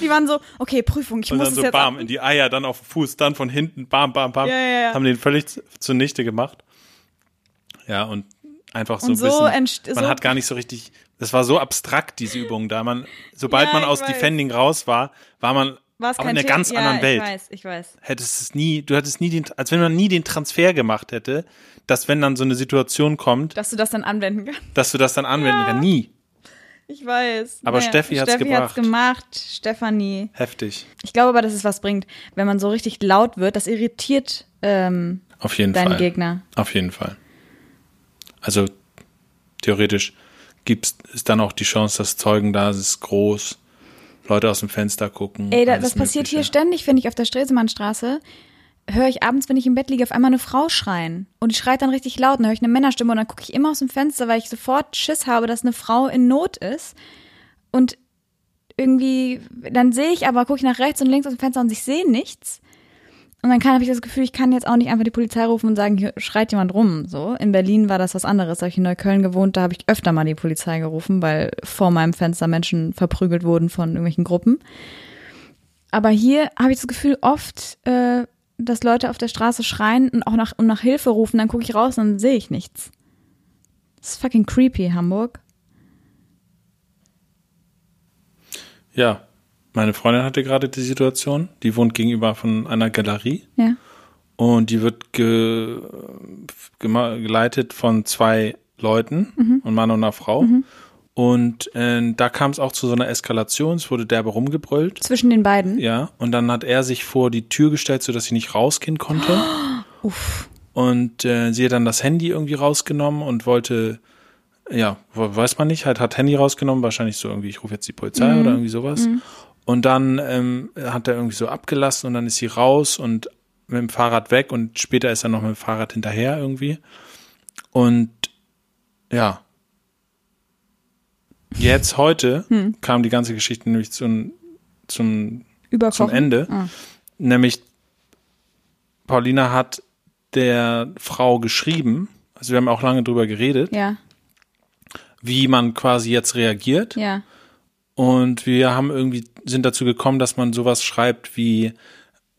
Die waren so, okay, Prüfung, ich Und muss dann so jetzt bam, ab- in die Eier, dann auf den Fuß, dann von hinten, bam, bam, bam. Ja, ja. Haben den völlig zunichte gemacht. Ja, und einfach so Und ein bisschen, man so- hat gar nicht so richtig, das war so abstrakt, diese Übung da. Man, sobald Ja, man aus weiß. Defending raus war, war man War es auch kein in einer ganz ja, anderen Welt. Ich weiß, ich weiß. hättest es nie, du hättest nie den, als wenn man nie den Transfer gemacht hätte, dass wenn dann so eine Situation kommt, Dass du das dann anwenden kannst. dass du das dann anwenden kannst. Nie. Ich weiß. Aber Steffi hat's Steffi hat's gebracht. gemacht, Stefanie. Heftig. Ich glaube aber, dass es was bringt, wenn man so richtig laut wird. Das irritiert ähm, Auf jeden deinen Fall. Gegner. Auf jeden Fall. Also theoretisch gibt's ist dann auch die Chance, dass Zeugen da sind, ist groß, Leute aus dem Fenster gucken. Ey, da, das passiert Mögliche. hier ständig, finde ich, auf der Stresemannstraße. Höre ich abends, wenn ich im Bett liege, auf einmal eine Frau schreien. Und die schreit dann richtig laut. Dann höre ich eine Männerstimme und dann gucke ich immer aus dem Fenster, weil ich sofort Schiss habe, dass eine Frau in Not ist. Und irgendwie, dann sehe ich aber, gucke ich nach rechts und links aus dem Fenster und ich sehe nichts. Und dann habe ich das Gefühl, ich kann jetzt auch nicht einfach die Polizei rufen und sagen, hier schreit jemand rum. So. In Berlin war das was anderes. Da habe ich in Neukölln gewohnt, da habe ich öfter mal die Polizei gerufen, weil vor meinem Fenster Menschen verprügelt wurden von irgendwelchen Gruppen. Aber hier habe ich das Gefühl oft, äh, dass Leute auf der Straße schreien und auch nach, und nach Hilfe rufen. Dann gucke ich raus und dann sehe ich nichts. Das ist fucking creepy, Hamburg. Ja, meine Freundin hatte gerade die Situation, die wohnt gegenüber von einer Galerie Ja. und die wird ge, geleitet von zwei Leuten, Mhm. ein Mann und einer Frau. Und äh, da kam es auch zu so einer Eskalation, es wurde derbe rumgebrüllt. Zwischen den beiden. Ja, und dann hat er sich vor die Tür gestellt, sodass sie nicht rausgehen konnte. Und äh, sie hat dann das Handy irgendwie rausgenommen und wollte, ja, we- weiß man nicht, halt hat Handy rausgenommen, wahrscheinlich so irgendwie, ich rufe jetzt die Polizei oder irgendwie sowas. Und dann ähm, hat er irgendwie so abgelassen und dann ist sie raus und mit dem Fahrrad weg und später ist er noch mit dem Fahrrad hinterher irgendwie. Und ja. Jetzt heute kam die ganze Geschichte nämlich zum, zum Überkochen. zum Ende. Ah. Nämlich Paulina hat der Frau geschrieben, also wir haben auch lange drüber geredet, Ja, wie man quasi jetzt reagiert. ja. Und wir haben irgendwie sind dazu gekommen, dass man sowas schreibt wie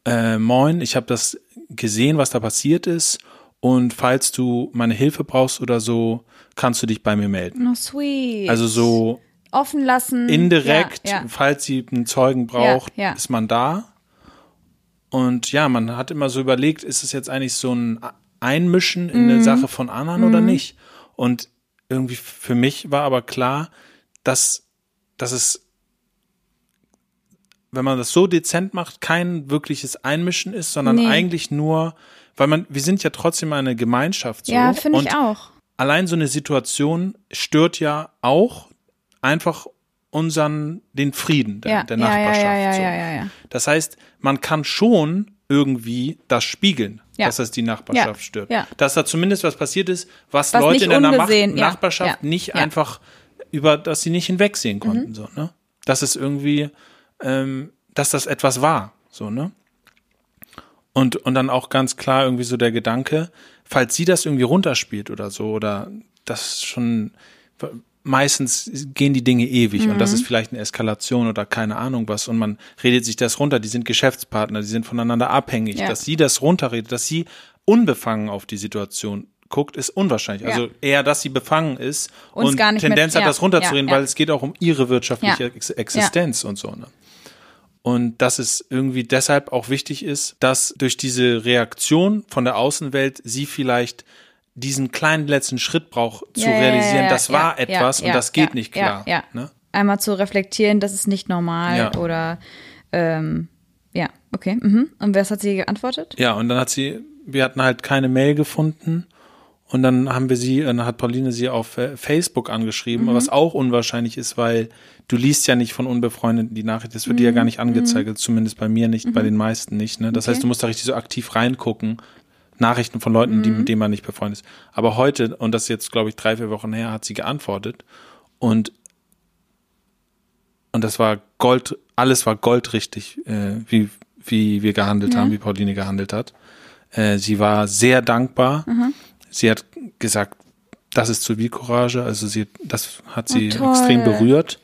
äh, Moin, ich habe das gesehen, was da passiert ist. Und falls du meine Hilfe brauchst oder so, kannst du dich bei mir melden. Oh, sweet. Also so offen lassen. indirekt, Ja, ja. falls sie einen Zeugen braucht, Ja, ist man da. Und ja, man hat immer so überlegt, ist es jetzt eigentlich so ein Einmischen in Mhm. eine Sache von anderen oder nicht? Und irgendwie für mich war aber klar, dass, dass es, wenn man das so dezent macht, kein wirkliches Einmischen ist, sondern Nee. eigentlich nur, weil man, wir sind ja trotzdem eine Gemeinschaft so. Ja, finde ich auch. allein so eine Situation stört ja auch einfach unseren, den Frieden der, Ja, der Nachbarschaft. ja, ja, so. ja, ja, ja. Das heißt, man kann schon irgendwie das spiegeln, Ja. dass das die Nachbarschaft stört. ja. Dass da zumindest was passiert ist, was, Was Leute in der Nachbarschaft nicht einfach über, dass sie nicht hinwegsehen konnten, so, ne? Dass es irgendwie, ähm, dass das etwas war, so, ne? Und, und dann auch ganz klar irgendwie so der Gedanke, falls sie das irgendwie runterspielt oder so, oder das schon, meistens gehen die Dinge ewig und das Mhm. ist vielleicht eine Eskalation oder keine Ahnung was und man redet sich das runter, die sind Geschäftspartner, die sind voneinander abhängig, Ja. dass sie das runterredet, dass sie unbefangen auf die Situation guckt, ist unwahrscheinlich. Ja. Also eher, dass sie befangen ist Uns und Tendenz mit- hat, ja, das runterzureden, ja, weil es geht auch um ihre wirtschaftliche Existenz und so. Ne? Und dass es irgendwie deshalb auch wichtig ist, dass durch diese Reaktion von der Außenwelt sie vielleicht diesen kleinen letzten Schritt braucht, zu realisieren, das war etwas und das geht nicht klar. Ne? Einmal zu reflektieren, das ist nicht normal oder ähm, ja, okay. Mhm. Und was hat sie geantwortet? Ja, und dann hat sie, wir hatten halt keine Mail gefunden. Und dann haben wir sie, dann hat Pauline sie auf äh, Facebook angeschrieben, was auch unwahrscheinlich ist, weil du liest ja nicht von Unbefreundeten die Nachricht, das wird dir ja gar nicht angezeigt, zumindest bei mir nicht, bei den meisten nicht. Ne? Das heißt, du musst da richtig so aktiv reingucken, Nachrichten von Leuten, die, mit denen man nicht befreundet ist. Aber heute, und das ist jetzt, glaube ich, drei, vier Wochen her, hat sie geantwortet und und das war Gold, alles war goldrichtig, äh, wie, wie wir gehandelt haben, wie Pauline gehandelt hat. Äh, sie war sehr dankbar. Sie hat gesagt, das ist Zivilcourage, also sie, das hat sie Oh, extrem berührt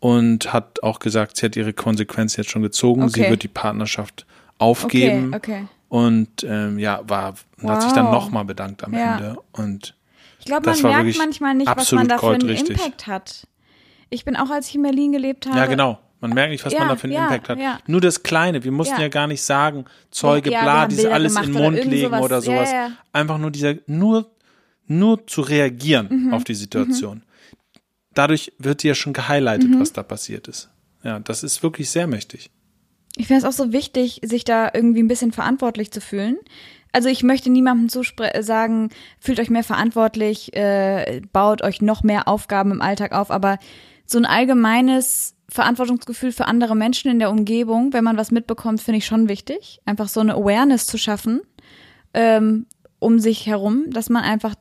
und hat auch gesagt, sie hat ihre Konsequenz jetzt schon gezogen. Sie Okay. wird die Partnerschaft aufgeben. Okay, okay. Und ähm, ja, war, hat sich dann Wow. nochmal bedankt am Ja. Ende. Und Ich glaube, man merkt manchmal nicht, was man da für einen. Impact hat. Ich bin auch, als ich in Berlin gelebt habe. Ja, genau. Man merkt nicht, was Ja, man da für einen ja, Impact hat. ja. Nur das Kleine. Wir mussten Ja. ja, gar nicht sagen, Zeuge, Ja, bla, dieses alles in den oder Mund irgend legen sowas. oder Ja, sowas. ja. Einfach nur dieser, nur, nur zu reagieren Mhm. auf die Situation. Dadurch wird dir schon gehighlightet, Mhm. was da passiert ist. Ja, das ist wirklich sehr mächtig. Ich finde es auch so wichtig, sich da irgendwie ein bisschen verantwortlich zu fühlen. Also ich möchte niemandem zuspre- sagen, fühlt euch mehr verantwortlich, äh, baut euch noch mehr Aufgaben im Alltag auf, aber so ein allgemeines Verantwortungsgefühl für andere Menschen in der Umgebung, wenn man was mitbekommt, finde ich schon wichtig. Einfach so eine Awareness zu schaffen ähm, um sich herum, dass man einfach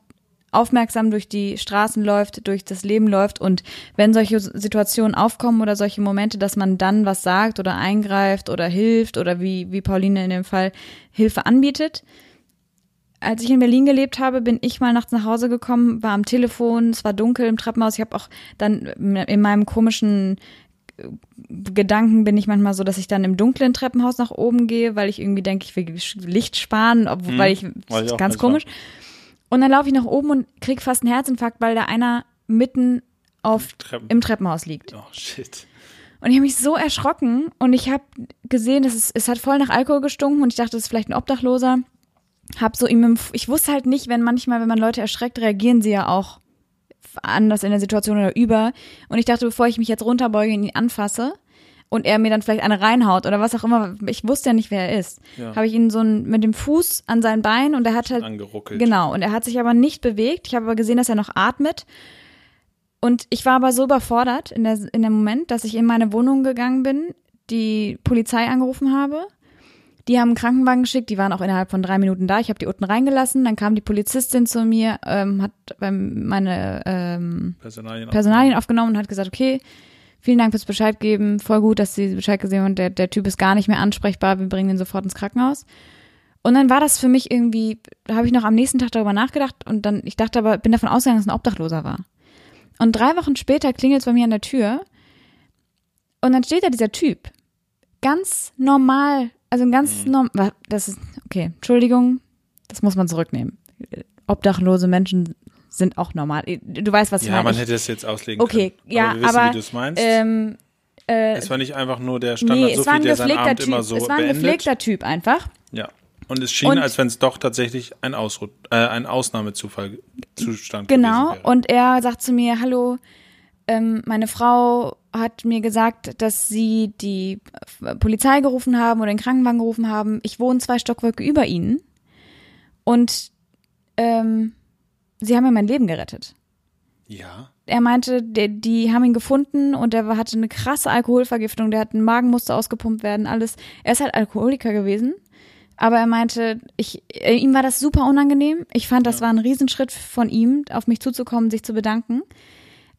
aufmerksam durch die Straßen läuft, durch das Leben läuft und wenn solche Situationen aufkommen oder solche Momente, dass man dann was sagt oder eingreift oder hilft oder wie, wie Pauline in dem Fall Hilfe anbietet. Als ich in Berlin gelebt habe, bin ich mal nachts nach Hause gekommen, war am Telefon, es war dunkel im Treppenhaus. Ich habe auch dann in meinem komischen Gedanken bin ich manchmal so, dass ich dann im dunklen Treppenhaus nach oben gehe, weil ich irgendwie denke, ich will Licht sparen, obwohl, weil ich, weil ich auch ganz nicht komisch. Und dann laufe ich nach oben und krieg fast einen Herzinfarkt, weil da einer mitten auf Treppen. im Treppenhaus liegt. Oh, shit. Und ich habe mich so erschrocken und ich habe gesehen, dass es, es hat voll nach Alkohol gestunken und ich dachte, das ist vielleicht ein Obdachloser. Hab so ihm, im- ich wusste halt nicht, wenn manchmal, wenn man Leute erschreckt, reagieren sie ja auch anders in der Situation oder über. Und ich dachte, bevor ich mich jetzt runterbeuge und ihn anfasse und er mir dann vielleicht eine reinhaut oder was auch immer, ich wusste ja nicht, wer er ist, Ja. habe ich ihn so ein, mit dem Fuß an sein Bein und er hat halt Angeruckelt. Genau, und er hat sich aber nicht bewegt. Ich habe aber gesehen, dass er noch atmet. Und ich war aber so überfordert in, der, in dem Moment, dass ich in meine Wohnung gegangen bin, die Polizei angerufen habe. Die haben einen Krankenwagen geschickt, die waren auch innerhalb von drei Minuten da. Ich habe die unten reingelassen, dann kam die Polizistin zu mir, ähm, hat beim, meine ähm, Personalien. Personalien aufgenommen und hat gesagt, okay, vielen Dank fürs Bescheid geben, voll gut, dass Sie Bescheid gesehen haben, der, der Typ ist gar nicht mehr ansprechbar, wir bringen ihn sofort ins Krankenhaus. Und dann war das für mich irgendwie, da habe ich noch am nächsten Tag darüber nachgedacht und dann, ich dachte aber, bin davon ausgegangen, dass es ein Obdachloser war. Und drei Wochen später klingelt es bei mir an der Tür und dann steht da dieser Typ. Ganz normal, also ein ganz normal, das ist, okay, Entschuldigung, das muss man zurücknehmen. Obdachlose Menschen sind auch normal. Du weißt, was ich Ja, meine. man Ich- hätte es jetzt auslegen Okay, können. ja, aber wir wissen, aber, wie du es meinst. ähm, es war nicht einfach nur der Standard nee, es war Sophie, ein der seinen gepflegter Abend Typ. immer so es war ein beendet. gepflegter Typ einfach. Ja. Und es schien, Und- als wenn es doch tatsächlich ein Ausru äh, ein Ausnahmezufall Zustand Genau. wäre. Und er sagt zu mir, hallo, ähm, meine Frau hat mir gesagt, dass sie die äh, Polizei gerufen haben oder den Krankenwagen gerufen haben. Ich wohne zwei Stockwerke über ihnen. Und ähm, sie haben mir mein Leben gerettet. ja. er meinte, der, die haben ihn gefunden und er hatte eine krasse Alkoholvergiftung, der hat ein Magen musste ausgepumpt werden, alles. Er ist halt Alkoholiker gewesen, aber er meinte, ich, äh, ihm war das super unangenehm. Ich fand, das war ein Riesenschritt von ihm, auf mich zuzukommen, sich zu bedanken,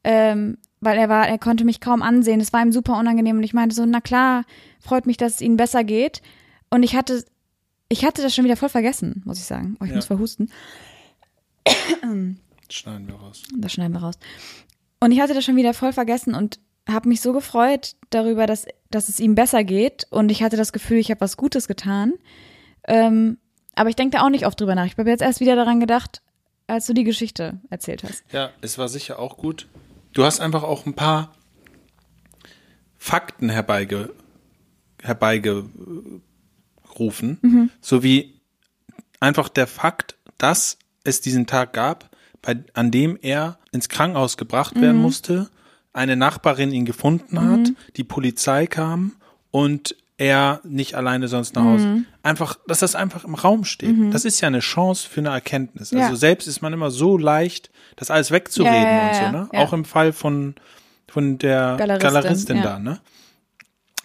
ähm, weil er war, er konnte mich kaum ansehen. Es war ihm super unangenehm und ich meinte so, na klar, freut mich, dass es ihnen besser geht. Und ich hatte, ich hatte das schon wieder voll vergessen, muss ich sagen. Oh, ich Ja. muss verhusten. Schneiden wir raus. Das schneiden wir raus. Und ich hatte das schon wieder voll vergessen und habe mich so gefreut darüber, dass, dass es ihm besser geht. Und ich hatte das Gefühl, ich habe was Gutes getan. Ähm, aber ich denke da auch nicht oft drüber nach. Ich habe jetzt erst wieder daran gedacht, als du die Geschichte erzählt hast. Ja, es war sicher auch gut. Du hast einfach auch ein paar Fakten herbeige, herbeigerufen, Mhm. so wie einfach der Fakt, dass es diesen Tag gab, bei, an dem er ins Krankenhaus gebracht Mhm. werden musste, eine Nachbarin ihn gefunden hat, die Polizei kam und er nicht alleine sonst nach Hause. Mhm. Einfach, dass das einfach im Raum steht. Das ist ja eine Chance für eine Erkenntnis. Ja. Also selbst ist man immer so leicht, das alles wegzureden Ja, ja, und so, ne? Auch im Fall von, von der Galeristin, Galeristin, da, ne?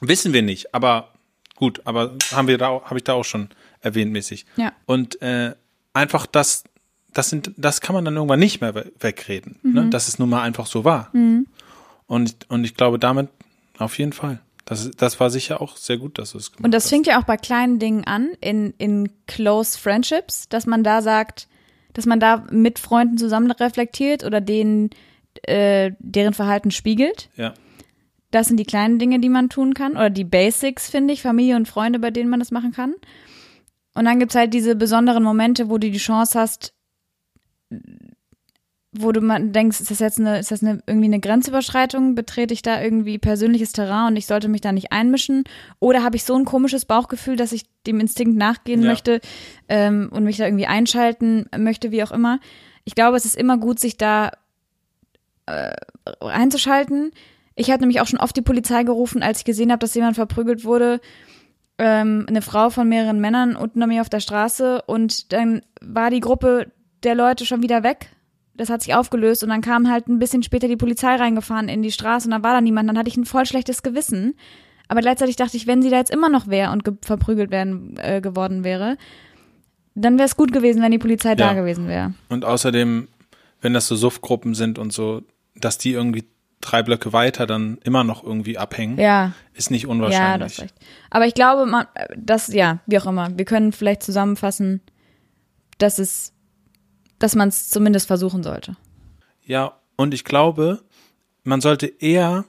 Wissen wir nicht, aber gut, aber haben wir da, auch- habe ich da auch schon erwähnt mäßig. Ja. Und äh, einfach das, das sind, das kann man dann irgendwann nicht mehr we- wegreden, Mhm. ne? dass es nun mal einfach so war. Und, und ich glaube damit auf jeden Fall. Das, das war sicher auch sehr gut, dass du es gemacht Und das hast. fängt ja auch bei kleinen Dingen an, in, in close friendships, dass man da sagt, dass man da mit Freunden zusammen reflektiert oder denen äh, deren Verhalten spiegelt. Ja. Das sind die kleinen Dinge, die man tun kann. Oder die Basics, finde ich, Familie und Freunde, bei denen man das machen kann. Und dann gibt's halt diese besonderen Momente, wo du die Chance hast, wo du mal denkst, ist das jetzt eine, ist das eine, irgendwie eine Grenzüberschreitung? Betrete ich da irgendwie persönliches Terrain und ich sollte mich da nicht einmischen? Oder habe ich so ein komisches Bauchgefühl, dass ich dem Instinkt nachgehen Ja. möchte ähm, und mich da irgendwie einschalten möchte, wie auch immer? Ich glaube, es ist immer gut, sich da äh, einzuschalten. Ich habe nämlich auch schon oft die Polizei gerufen, als ich gesehen habe, dass jemand verprügelt wurde. Ähm, eine Frau von mehreren Männern unten bei mir auf der Straße und dann war die Gruppe der Leute schon wieder weg. Das hat sich aufgelöst und dann kam halt ein bisschen später die Polizei reingefahren in die Straße und da war da niemand. Dann hatte ich ein voll schlechtes Gewissen. Aber gleichzeitig dachte ich, wenn sie da jetzt immer noch wäre und ge verprügelt werden äh, geworden wäre, dann wäre es gut gewesen, wenn die Polizei da Ja. gewesen wäre. Und außerdem, wenn das so Suffgruppen sind und so, dass die irgendwie drei Blöcke weiter dann immer noch irgendwie abhängen, Ja, ist nicht ja, unwahrscheinlich. das ist recht. Aber ich glaube, man, das, ja, wie auch immer. Wir können vielleicht zusammenfassen, dass es, dass man es zumindest versuchen sollte. Ja, und ich glaube, man sollte eher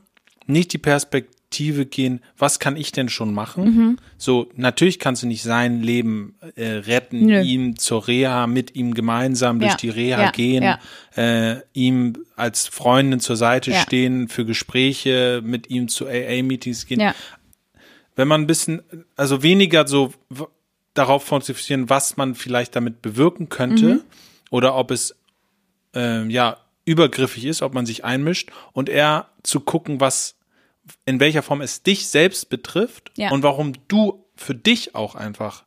nicht die Perspektive gehen, was kann ich denn schon machen? Mhm. So, natürlich kannst du nicht sein Leben äh, retten, Nö. ihm zur Reha, mit ihm gemeinsam durch Ja, die Reha ja, gehen, ja. Äh, ihm als Freundin zur Seite stehen, für Gespräche mit ihm zu AA-Meetings gehen. Wenn man ein bisschen, also weniger so darauf fokussieren, was man vielleicht damit bewirken könnte Mhm. Oder ob es ähm, ja übergriffig ist, ob man sich einmischt und eher zu gucken, was in welcher Form es dich selbst betrifft Ja. und warum du für dich auch einfach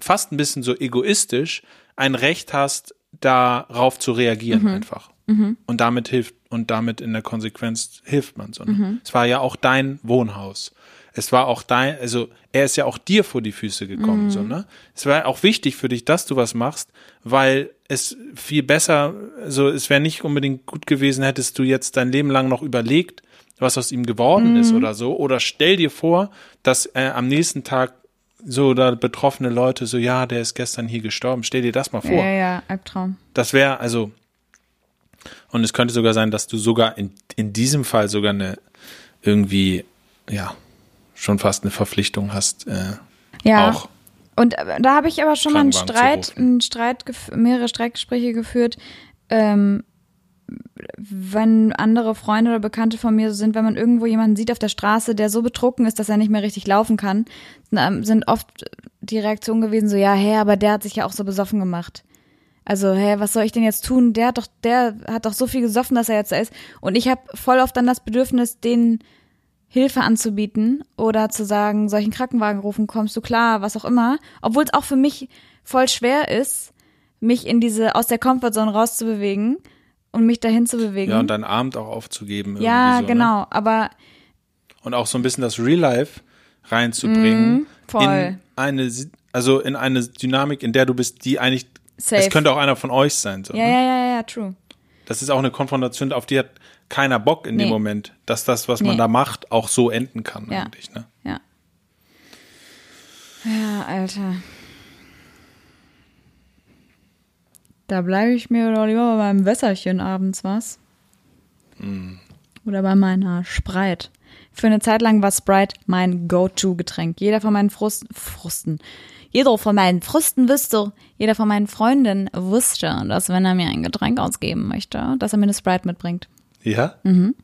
fast ein bisschen so egoistisch ein Recht hast, darauf zu reagieren Mhm. einfach. Und damit hilft und damit in der Konsequenz hilft man so. Ne? Mhm. Es war ja auch dein Wohnhaus. Es war auch dein, also er ist ja auch dir vor die Füße gekommen, Mhm. so, ne? Es war auch wichtig für dich, dass du was machst, weil es viel besser, also es wäre nicht unbedingt gut gewesen, hättest du jetzt dein Leben lang noch überlegt, was aus ihm geworden ist Mhm. oder so. Oder stell dir vor, dass äh, am nächsten Tag so da betroffene Leute so, ja, der ist gestern hier gestorben. Stell dir das mal vor. ja, ja, Albtraum. Das wäre, also, und es könnte sogar sein, dass du sogar in, in diesem Fall sogar eine irgendwie, ja, schon fast eine Verpflichtung hast, äh, Ja. auch. Und äh, da habe ich aber schon mal einen Streit, einen Streit, mehrere Streitgespräche geführt, ähm, wenn andere Freunde oder Bekannte von mir so sind, wenn man irgendwo jemanden sieht auf der Straße, der so betrunken ist, dass er nicht mehr richtig laufen kann, ähm, sind oft die Reaktionen gewesen so, ja, hä, aber der hat sich ja auch so besoffen gemacht. Also, hä, was soll ich denn jetzt tun? Der hat doch, der hat doch so viel gesoffen, dass er jetzt da ist. Und ich habe voll oft dann das Bedürfnis, den Hilfe anzubieten oder zu sagen, einen Krankenwagen rufen, kommst du klar, was auch immer. Obwohl es auch für mich voll schwer ist, mich in diese, aus der Comfortzone rauszubewegen und mich dahin zu bewegen. Ja, und deinen Abend auch aufzugeben. Ja, so, Ne? genau, aber Und auch so ein bisschen das Real Life reinzubringen. Mhm, voll. In eine, also in eine Dynamik, in der du bist, die eigentlich, Safe. es könnte auch einer von euch sein. So, ja, ne? ja, ja, ja, true. Das ist auch eine Konfrontation, auf die hat keiner Bock in dem Nee. Moment, dass das, was man Nee. da macht, auch so enden kann Ja. eigentlich. Ne? Ja. Ja, Alter. Da bleibe ich mir doch lieber bei meinem Wässerchen abends, was? Oder bei meiner Sprite. Für eine Zeit lang war Sprite mein Go-To-Getränk. Jeder von meinen Frust, Frusten. Jeder von meinen Früsten wüsste, jeder von meinen Freunden wusste, dass wenn er mir ein Getränk ausgeben möchte, dass er mir eine Sprite mitbringt. Ja? Mhm.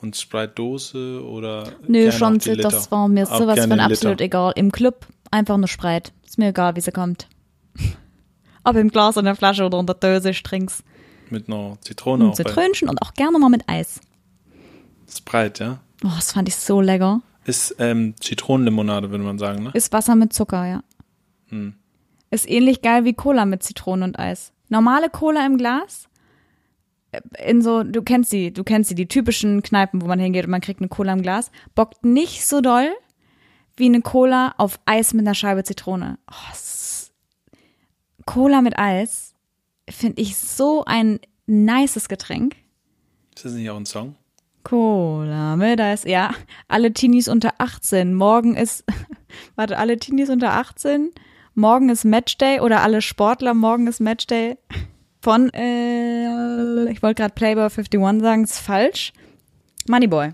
Und Sprite-Dose oder? Nö, schon, das war mir Auch sowas von absolut egal. Im Club einfach eine Sprite. Ist mir egal, wie sie kommt. Ob im Glas, in der Flasche oder in der Dose, ich trink's. Mit einer Zitrone Ein auch Zitrönchen und auch gerne mal mit Eis. Sprite, ja? Oh, das fand ich so lecker. Ist ähm, Zitronenlimonade, würde man sagen, ne? Ist Wasser mit Zucker, ja. Ist ähnlich geil wie Cola mit Zitrone und Eis. Normale Cola im Glas. äh, In so, du kennst sie, du kennst sie, die typischen Kneipen, wo man hingeht und man kriegt eine Cola im Glas. Bockt nicht so doll wie eine Cola auf Eis mit einer Scheibe Zitrone. Oh, Cola mit Eis finde ich so ein nices Getränk. Ist das nicht auch ein Song? Cola mit Eis. Ja, alle Teenies unter 18. Morgen ist, warte, alle Teenies unter 18. Morgen ist Matchday oder alle Sportler, morgen ist Matchday. Von, äh, ich wollte gerade Playboy 51 sagen, ist falsch. Moneyboy.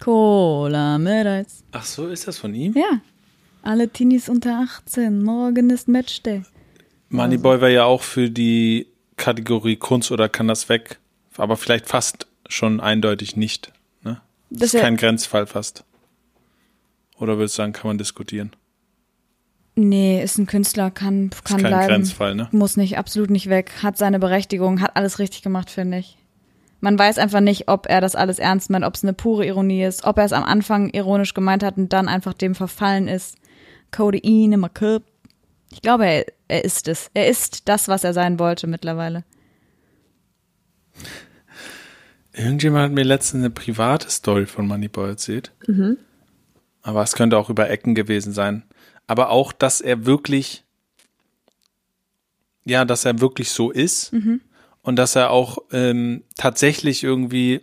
Cola mit Eis. Ach so, ist das von ihm? Ja. Alle Teenies unter 18. Morgen ist Matchday. Moneyboy wäre ja auch für die Kategorie Kunst oder kann das weg, aber vielleicht fast schon eindeutig nicht. Ne? Das Das ist kein Grenzfall fast. Oder würdest du sagen, kann man diskutieren? Nee, ist ein Künstler, kann, kann kein bleiben. Grenzfall, ne? Muss nicht, absolut nicht weg. Hat seine Berechtigung, hat alles richtig gemacht, finde ich. Man weiß einfach nicht, ob er das alles ernst meint, ob es eine pure Ironie ist, ob er es am Anfang ironisch gemeint hat und dann einfach dem verfallen ist. Codein im Cup. Ich glaube, er, er ist es. Er ist das, was er sein wollte mittlerweile. Irgendjemand hat mir letztens eine private Story von Moneyboy erzählt. Mhm. Aber es könnte auch über Ecken gewesen sein. Aber auch, dass er wirklich, ja, dass er wirklich so ist Mhm. und dass er auch ähm, tatsächlich irgendwie,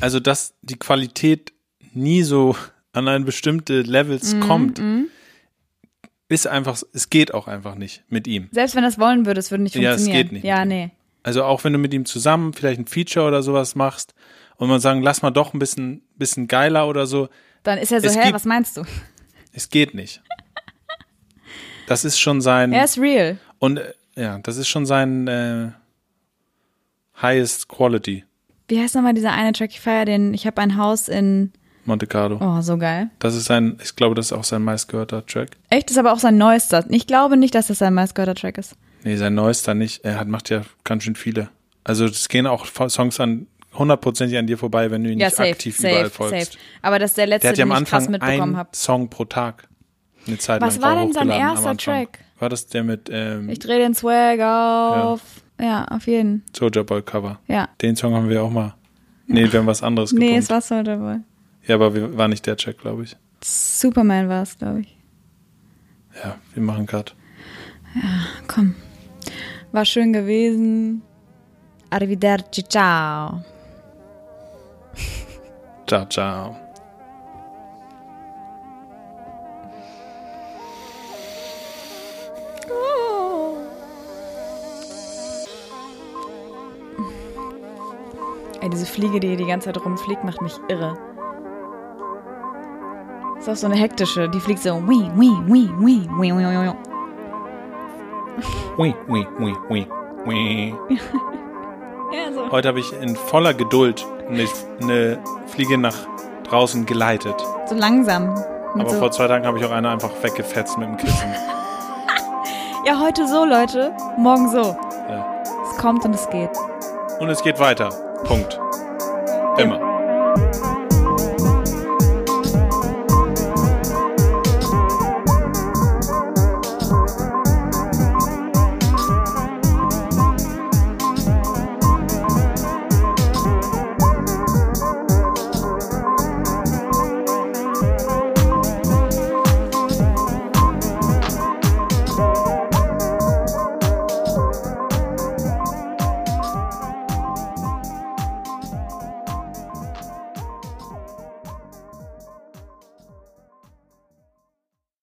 also dass die Qualität nie so an ein bestimmte Levels Mhm, kommt, ist einfach, es geht auch einfach nicht mit ihm. Selbst wenn er es wollen würde, es würde nicht Ja, es funktionieren. geht nicht Ja, nee. Also auch wenn du mit ihm zusammen vielleicht ein Feature oder sowas machst und man sagen, lass mal doch ein bisschen, bisschen geiler oder so, Dann ist er so, hä, gibt- was meinst du? es geht nicht. Das ist schon sein Er ist real. und äh, ja, das ist schon sein äh, highest quality Wie heißt nochmal dieser eine Track? Ich feier den, ich habe ein Haus in, Monte Carlo. oh, so geil. Das ist sein, ich glaube, das ist auch sein meistgehörter Track. Echt, ist aber auch sein neuester. Ich glaube nicht, dass das sein meistgehörter Track ist. Nee, sein neuester nicht. Er hat, macht ja ganz schön viele. Also es gehen auch Songs an hundertprozentig an dir vorbei, wenn du ihn Ja, nicht safe, aktiv überall safe, folgst. safe. Aber das ist der letzte, Der hat ja am den ich krass Anfang mitbekommen einen habe. Song pro Tag. Eine Zeit Was lang war denn sein erster. Track? War das der mit ähm, Ich drehe den Swag auf. Ja. auf jeden. Soldier Boy Cover? Ja. Den Song haben wir auch mal. Nee, wir haben was anderes Nee, gepumpt. es war Soldier Boy. Ja, aber wir, war nicht der Track, glaube ich. Superman war es, glaube ich. Ja, wir machen Cut. Komm. War schön gewesen. Arrivederci, ciao. Ciao, ciao. Ey, diese Fliege, die hier die ganze Zeit rumfliegt, macht mich irre. Ist auch so eine hektische, die fliegt so. Wii, wii, wii, wii, wii, wii, wii. Ui, ui, ui, ui, ui. Ja, so. Heute habe ich in voller Geduld eine, eine Fliege nach draußen geleitet. So langsam. Aber so, vor zwei Tagen habe ich auch eine einfach weggefetzt mit dem Kissen. ja, heute so, Leute. Morgen so. Ja. Es kommt und es geht. Und es geht weiter. Punkt. Immer.